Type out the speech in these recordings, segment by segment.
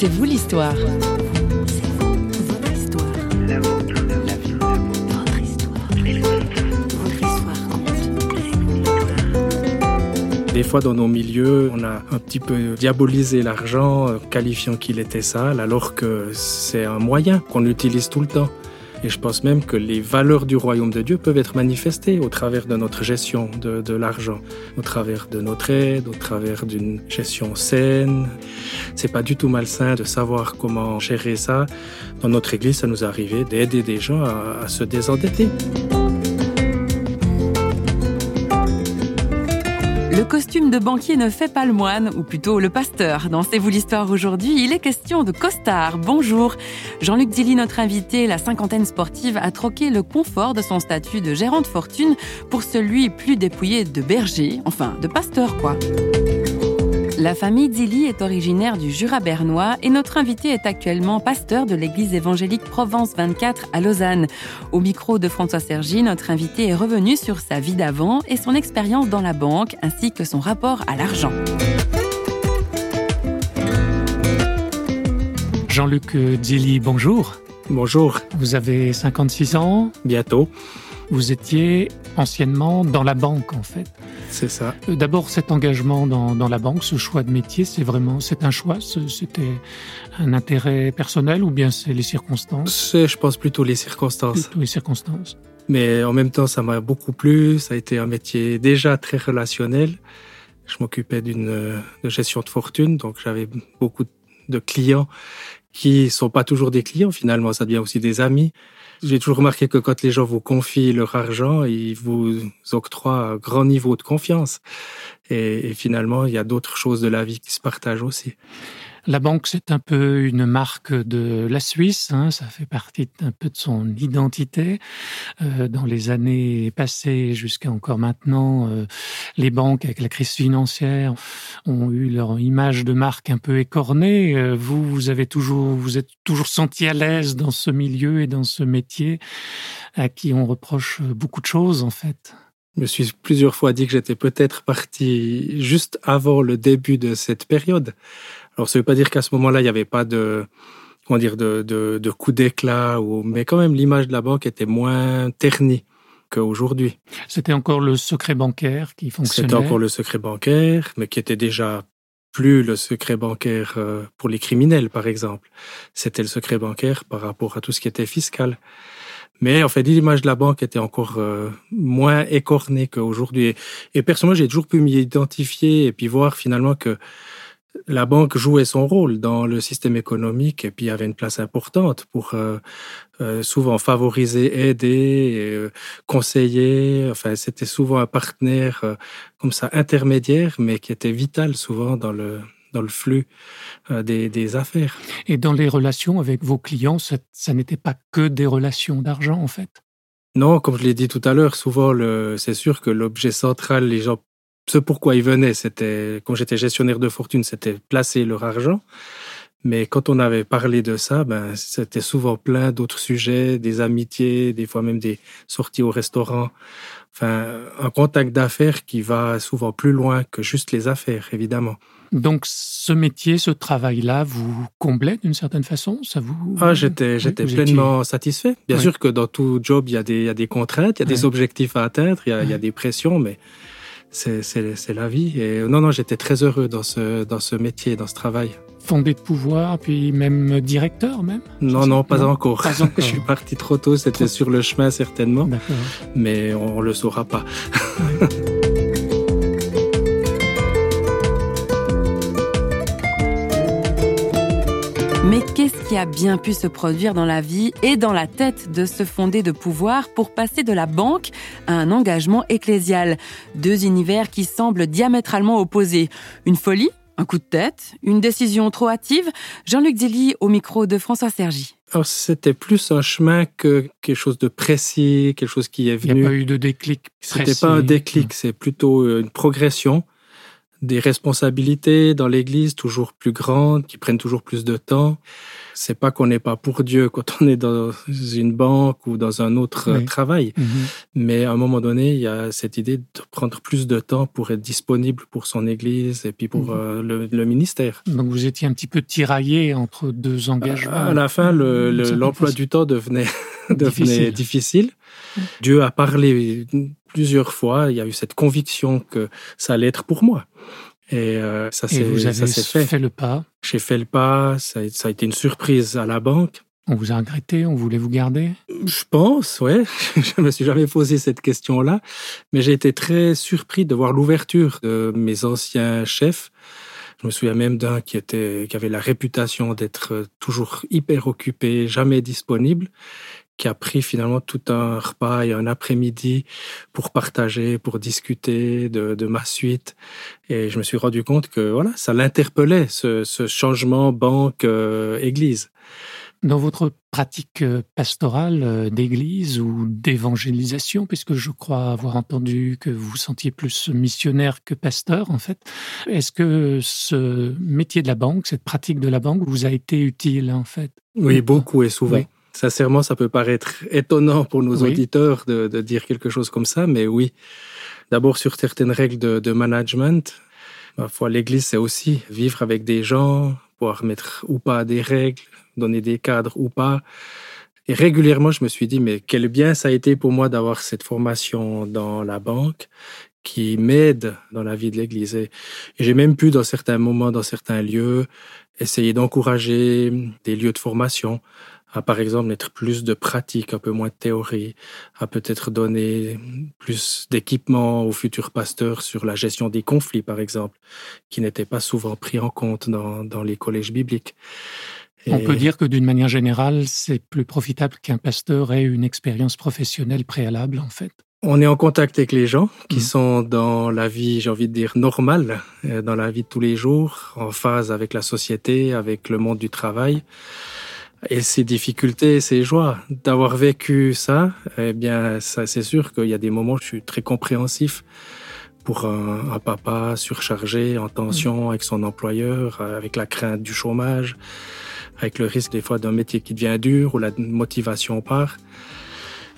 C'est vous l'histoire. Des fois, dans nos milieux, on a un petit peu diabolisé l'argent, euh, qualifiant qu'il était sale, alors que c'est un moyen qu'on utilise tout le temps. Et je pense même que les valeurs du royaume de Dieu peuvent être manifestées au travers de notre gestion de, de l'argent, au travers de notre aide, au travers d'une gestion saine. C'est pas du tout malsain de savoir comment gérer ça. Dans notre église, ça nous arrivait d'aider des gens à, à se désendetter. Costume de banquier ne fait pas le moine, ou plutôt le pasteur. Dans C'est vous l'histoire aujourd'hui, il est question de costard. Bonjour. Jean-Luc Dilly, notre invité, la cinquantaine sportive, a troqué le confort de son statut de gérant de fortune pour celui plus dépouillé de berger, enfin de pasteur quoi. La famille Dilly est originaire du Jura bernois et notre invité est actuellement pasteur de l'église évangélique Provence 24 à Lausanne. Au micro de François Sergi, notre invité est revenu sur sa vie d'avant et son expérience dans la banque ainsi que son rapport à l'argent. Jean-Luc Dilly, bonjour. Bonjour. Vous avez 56 ans. Bientôt. Vous étiez anciennement dans la banque, en fait. C'est ça. Euh, D'abord, cet engagement dans, dans, la banque, ce choix de métier, c'est vraiment, c'est un choix, c'était un intérêt personnel ou bien c'est les circonstances? C'est, je pense, plutôt les circonstances. Plutôt les circonstances. Mais en même temps, ça m'a beaucoup plu. Ça a été un métier déjà très relationnel. Je m'occupais d'une de gestion de fortune, donc j'avais beaucoup de clients qui sont pas toujours des clients finalement, ça devient aussi des amis. J'ai toujours remarqué que quand les gens vous confient leur argent, ils vous octroient un grand niveau de confiance. Et, et finalement, il y a d'autres choses de la vie qui se partagent aussi. La banque, c'est un peu une marque de la Suisse. Hein, ça fait partie un peu de son identité. Euh, dans les années passées jusqu'à encore maintenant, euh, les banques, avec la crise financière, ont eu leur image de marque un peu écornée. Euh, vous, vous avez toujours, vous êtes toujours senti à l'aise dans ce milieu et dans ce métier à qui on reproche beaucoup de choses, en fait. Je me suis plusieurs fois dit que j'étais peut-être parti juste avant le début de cette période. Alors, ça ne veut pas dire qu'à ce moment-là, il n'y avait pas de, comment dire, de, de, de coup d'éclat, ou, mais quand même, l'image de la banque était moins ternie qu'aujourd'hui. C'était encore le secret bancaire qui fonctionnait. C'était encore le secret bancaire, mais qui était déjà plus le secret bancaire euh, pour les criminels, par exemple. C'était le secret bancaire par rapport à tout ce qui était fiscal. Mais en fait, l'image de la banque était encore euh, moins écornée qu'aujourd'hui. Et, et personnellement, j'ai toujours pu m'y identifier et puis voir finalement que la banque jouait son rôle dans le système économique et puis il y avait une place importante pour euh, euh, souvent favoriser, aider, euh, conseiller. Enfin, c'était souvent un partenaire comme ça intermédiaire, mais qui était vital souvent dans le dans le flux des, des, affaires. Et dans les relations avec vos clients, ça, ça n'était pas que des relations d'argent en fait? Non, comme je l'ai dit tout à l'heure, souvent c'est sûr que l'objet central, les gens ce pourquoi ils venaient, c'était, quand j'étais gestionnaire de fortune, c'était placer leur argent. Mais quand on avait parlé de ça, ben, c'était souvent plein d'autres sujets, des amitiés, des fois même des sorties au restaurant. Enfin, un contact d'affaires qui va souvent plus loin que juste les affaires, évidemment. Donc, ce métier, ce travail-là, vous comblait d'une certaine façon? Ça vous Ah, j'étais, j'étais oui, pleinement étiez... satisfait. Bien oui. sûr que dans tout job, il y a des, il y a des contraintes, il y a des objectifs à atteindre, il y a, il y a des pressions, mais c'est la vie. Et non, non, j'étais très heureux dans ce, dans ce métier, dans ce travail. Fondé de pouvoir, puis même directeur, même? Non, non, pas non, encore. Pas encore. Je suis parti trop tôt, c'était sur le chemin certainement. Mais on ne le saura pas. Mais qu'est-ce qui a bien pu se produire dans la vie et dans la tête de ce fondé de pouvoir pour passer de la banque à un engagement ecclésial? Deux univers qui semblent diamétralement opposés. Une folie un coup de tête Une décision trop hâtive Jean-Luc Dilly au micro de François Sergi. Alors, c'était plus un chemin que quelque chose de précis, quelque chose qui est venu. Il n'y a pas eu de déclic. C'était pas un déclic, c'est plutôt une progression des responsabilités dans l'Église toujours plus grandes, qui prennent toujours plus de temps. C'est pas qu'on n'est pas pour Dieu quand on est dans une banque ou dans un autre euh, travail, mhm. mais à un moment donné, il y a cette idée de prendre plus de temps pour être disponible pour son Église et puis pour mhm. euh, le, ministère. Donc vous étiez un petit peu tiraillé entre deux engagements. À, la fin, l'emploi du temps devenait, devenait difficile. Dieu a parlé plusieurs fois. Il y a eu cette conviction que ça allait être pour moi. Et euh, ça s'est fait. fait le pas. J'ai fait le pas. Ça, a été une surprise à la banque. On vous a regretté, on voulait vous garder? Je pense, ouais. Je me suis jamais posé cette question-là, mais j'ai été très surpris de voir l'ouverture de mes anciens chefs. Je me souviens même d'un qui était, qui avait la réputation d'être toujours hyper occupé, jamais disponible, qui a pris finalement tout un repas et un après-midi pour partager, pour discuter de, de, ma suite. Et je me suis rendu compte que voilà, ça l'interpellait, ce, ce, changement banque-église. Dans votre pratique euh, pastorale euh, d'église ou d'évangélisation, puisque je crois avoir entendu que vous vous sentiez plus missionnaire que pasteur, en fait, est-ce que ce métier de la banque, cette pratique de la banque, vous a été utile, en fait? Oui, beaucoup et souvent. Sincèrement, ça peut paraître étonnant pour nos auditeurs de, de, dire quelque chose comme ça, mais oui. D'abord sur certaines règles de, de management. Parfois, l'Église, c'est aussi vivre avec des gens, pouvoir mettre ou pas des règles, donner des cadres ou pas. Et régulièrement, je me suis dit, mais quel bien ça a été pour moi d'avoir cette formation dans la banque qui m'aide dans la vie de l'Église. Et j'ai même pu, dans certains moments, dans certains lieux, essayer d'encourager des lieux de formation à par exemple mettre plus de pratique, un peu moins de théorie, à peut-être donner plus d'équipement aux futurs pasteurs sur la gestion des conflits, par exemple, qui n'étaient pas souvent pris en compte dans, dans les collèges bibliques. On peut dire que d'une manière générale, c'est plus profitable qu'un pasteur ait une expérience professionnelle préalable, en fait. On est en contact avec les gens qui mmh. sont dans la vie, j'ai envie de dire, normale, euh, dans la vie de tous les jours, en phase avec la société, avec le monde du travail. Et ces difficultés, ces joies, d'avoir vécu ça, eh bien, ça, c'est sûr qu'il y a des moments où je suis très compréhensif pour un, papa surchargé, en tension avec son employeur, avec la crainte du chômage, avec le risque des fois d'un métier qui devient dur ou la motivation part.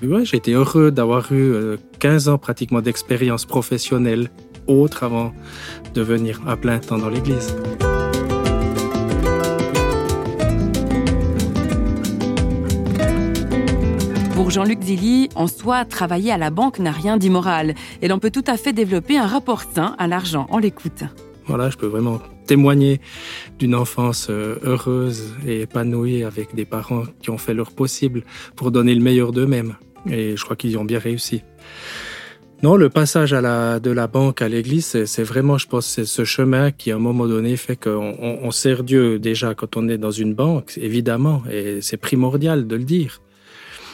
Ouais, j'ai été heureux d'avoir eu 15 euh, ans pratiquement d'expérience professionnelle autre avant de venir à plein temps dans l'église. Jean-Luc Zilly, en soi, travailler à la banque n'a rien d'immoral et l'on peut tout à fait développer un rapport sain à l'argent. On l'écoute. Voilà, je peux vraiment témoigner d'une enfance euh, heureuse et épanouie avec des parents qui ont fait leur possible pour donner le meilleur d'eux-mêmes. Et je crois qu'ils y ont bien réussi. Non, le passage de la banque à l'église, c'est vraiment, je pense, ce chemin qui, à un moment donné, fait qu'on on sert Dieu déjà quand on est dans une banque, évidemment, et c'est primordial de le dire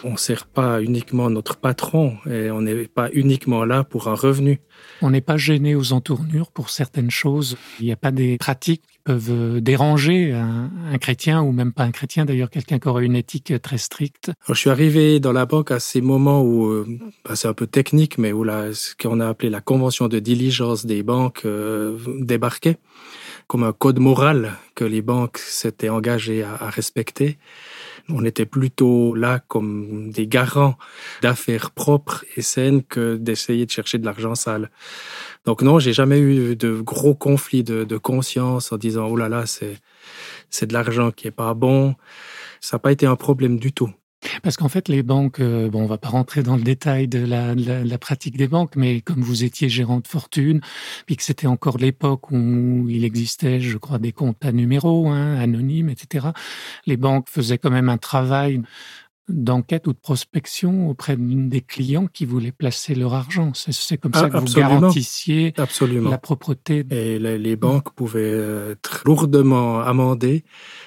on ne sert pas uniquement notre patron et on n'est pas uniquement là pour un revenu. On n'est pas gêné aux entournures pour certaines choses. Il n'y a pas des pratiques qui peuvent déranger un, chrétien ou même pas un chrétien, d'ailleurs quelqu'un qui aurait une éthique très stricte. je suis arrivé dans la banque à ces moments où, euh, bah, c'est un peu technique, mais où la, ce qu'on a appelé la convention de diligence des banques euh, débarquait comme un code moral que les banques s'étaient engagées à respecter. On était plutôt là comme des garants d'affaires propres et saines que d'essayer de chercher de l'argent sale. Donc non, j'ai jamais eu de gros conflits de, de conscience en disant oh là là c'est c'est de l'argent qui est pas bon. Ça n'a pas été un problème du tout. Parce qu'en fait, les banques, euh, bon, on va pas rentrer dans le détail de la, la, pratique des banques, mais comme vous étiez gérant de fortune, puis que c'était encore l'époque où il existait, je crois, des comptes à numéro, hein, anonymes, etc., les banques faisaient quand même un travail d'enquête ou de prospection auprès des clients qui voulaient placer leur argent. C'est comme ça ah, que vous garantissiez la propreté. Et les, banques pouvaient être lourdement amendées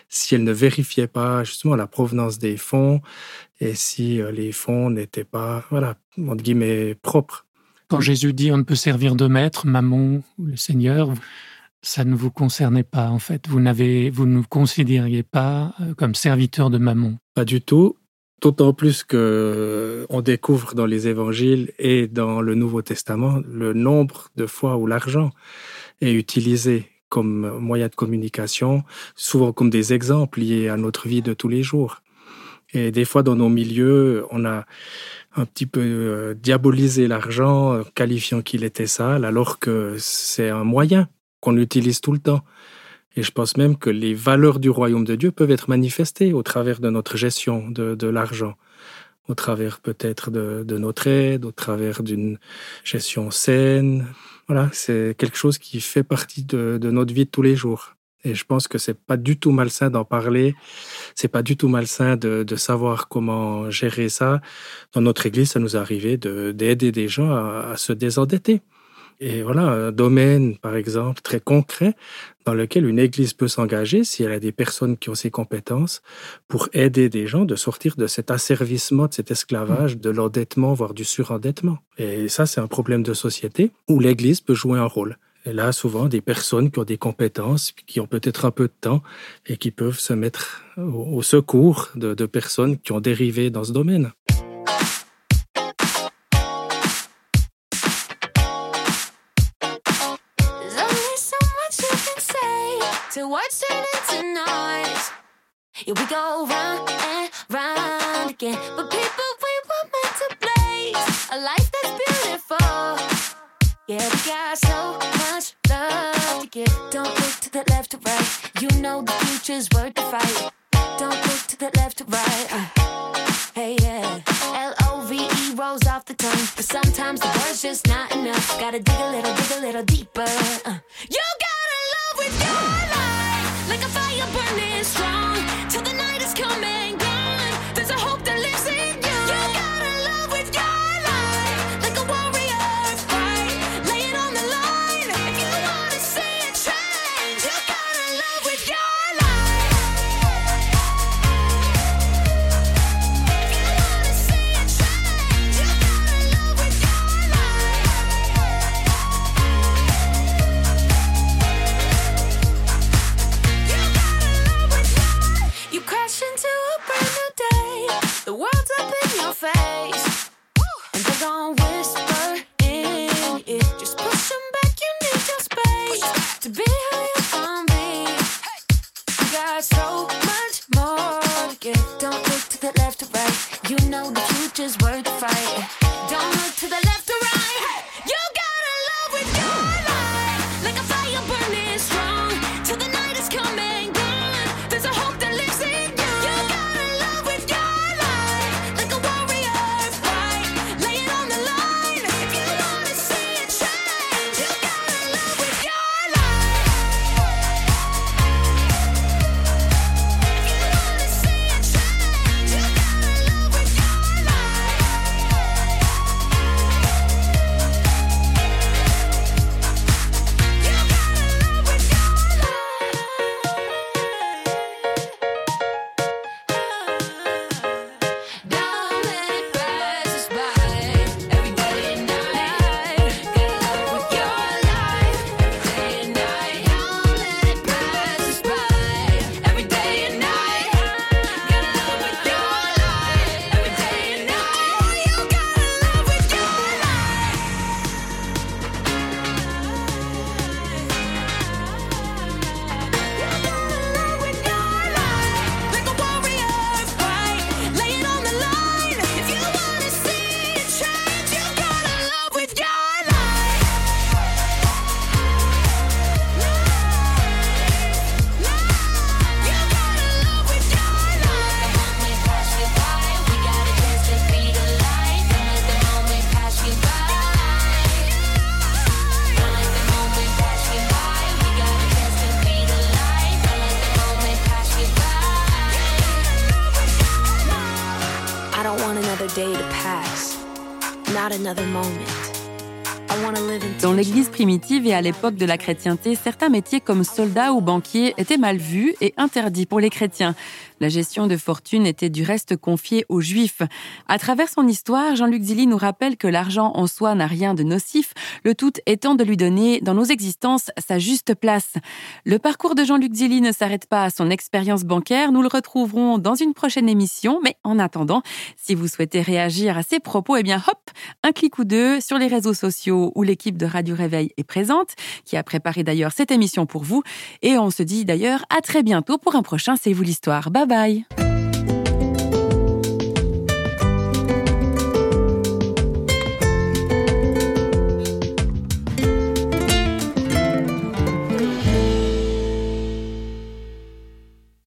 si elles ne vérifiaient pas justement la provenance des fonds et si euh, les fonds n'étaient pas, voilà, entre guillemets, propres. Quand Jésus dit on ne peut servir de maître, maman ou le Seigneur, ça ne vous concernait pas en fait. Vous n'avez, vous ne vous considériez pas euh, comme serviteur de maman. Pas du tout. D'autant plus que euh, on découvre dans les évangiles et dans le Nouveau Testament le nombre de fois où l'argent est utilisé comme moyen de communication, souvent comme des exemples liés à notre vie de tous les jours. Et des fois, dans nos milieux, on a un petit peu euh, diabolisé l'argent, qualifiant qu'il était sale, alors que c'est un moyen qu'on utilise tout le temps. Et je pense même que les valeurs du royaume de Dieu peuvent être manifestées au travers de notre gestion de, l'argent, au travers peut-être de, notre aide, au travers d'une gestion saine. Voilà, c'est quelque chose qui fait partie de, notre vie de tous les jours. Et je pense que c'est pas du tout malsain d'en parler. C'est pas du tout malsain de, savoir comment gérer ça. Dans notre église, ça nous est arrivé d'aider des gens à se désendetter. Et voilà, un domaine, par exemple, très concret dans lequel une église peut s'engager si elle a des personnes qui ont ces compétences pour aider des gens de sortir de cet asservissement, de cet esclavage, de l'endettement, voire du surendettement. Et ça, c'est un problème de société où l'église peut jouer un rôle. Et là, souvent, des personnes qui ont des compétences, qui ont peut-être un peu de temps et qui peuvent se mettre au secours de, de personnes qui ont dérivé dans ce domaine. Here we go round and round again. But people, we were meant to blaze a life that's beautiful. Yeah, we got so much love to give. Don't look to the left or right. You know the future's worth the fight. Don't look to the left or right. Uh, hey, yeah. L O V E rolls off the tongue. But sometimes the word's just not enough. Gotta dig a little, dig a little deeper. Uh, you I don't want another day to pass, not another moment. Dans l'église primitive et à l'époque de la chrétienté, certains métiers comme soldat ou banquier étaient mal vus et interdits pour les chrétiens. La gestion de fortune était du reste confiée aux juifs. À travers son histoire, Jean-Luc Zilli nous rappelle que l'argent en soi n'a rien de nocif, le tout étant de lui donner dans nos existences sa juste place. Le parcours de Jean-Luc Zilli ne s'arrête pas à son expérience bancaire, nous le retrouverons dans une prochaine émission, mais en attendant, si vous souhaitez réagir à ces propos, eh bien hop, un clic ou deux sur les réseaux sociaux où l'équipe de Radio Réveil est présente, qui a préparé d'ailleurs cette émission pour vous. Et on se dit d'ailleurs à très bientôt pour un prochain C'est vous l'histoire. Bye bye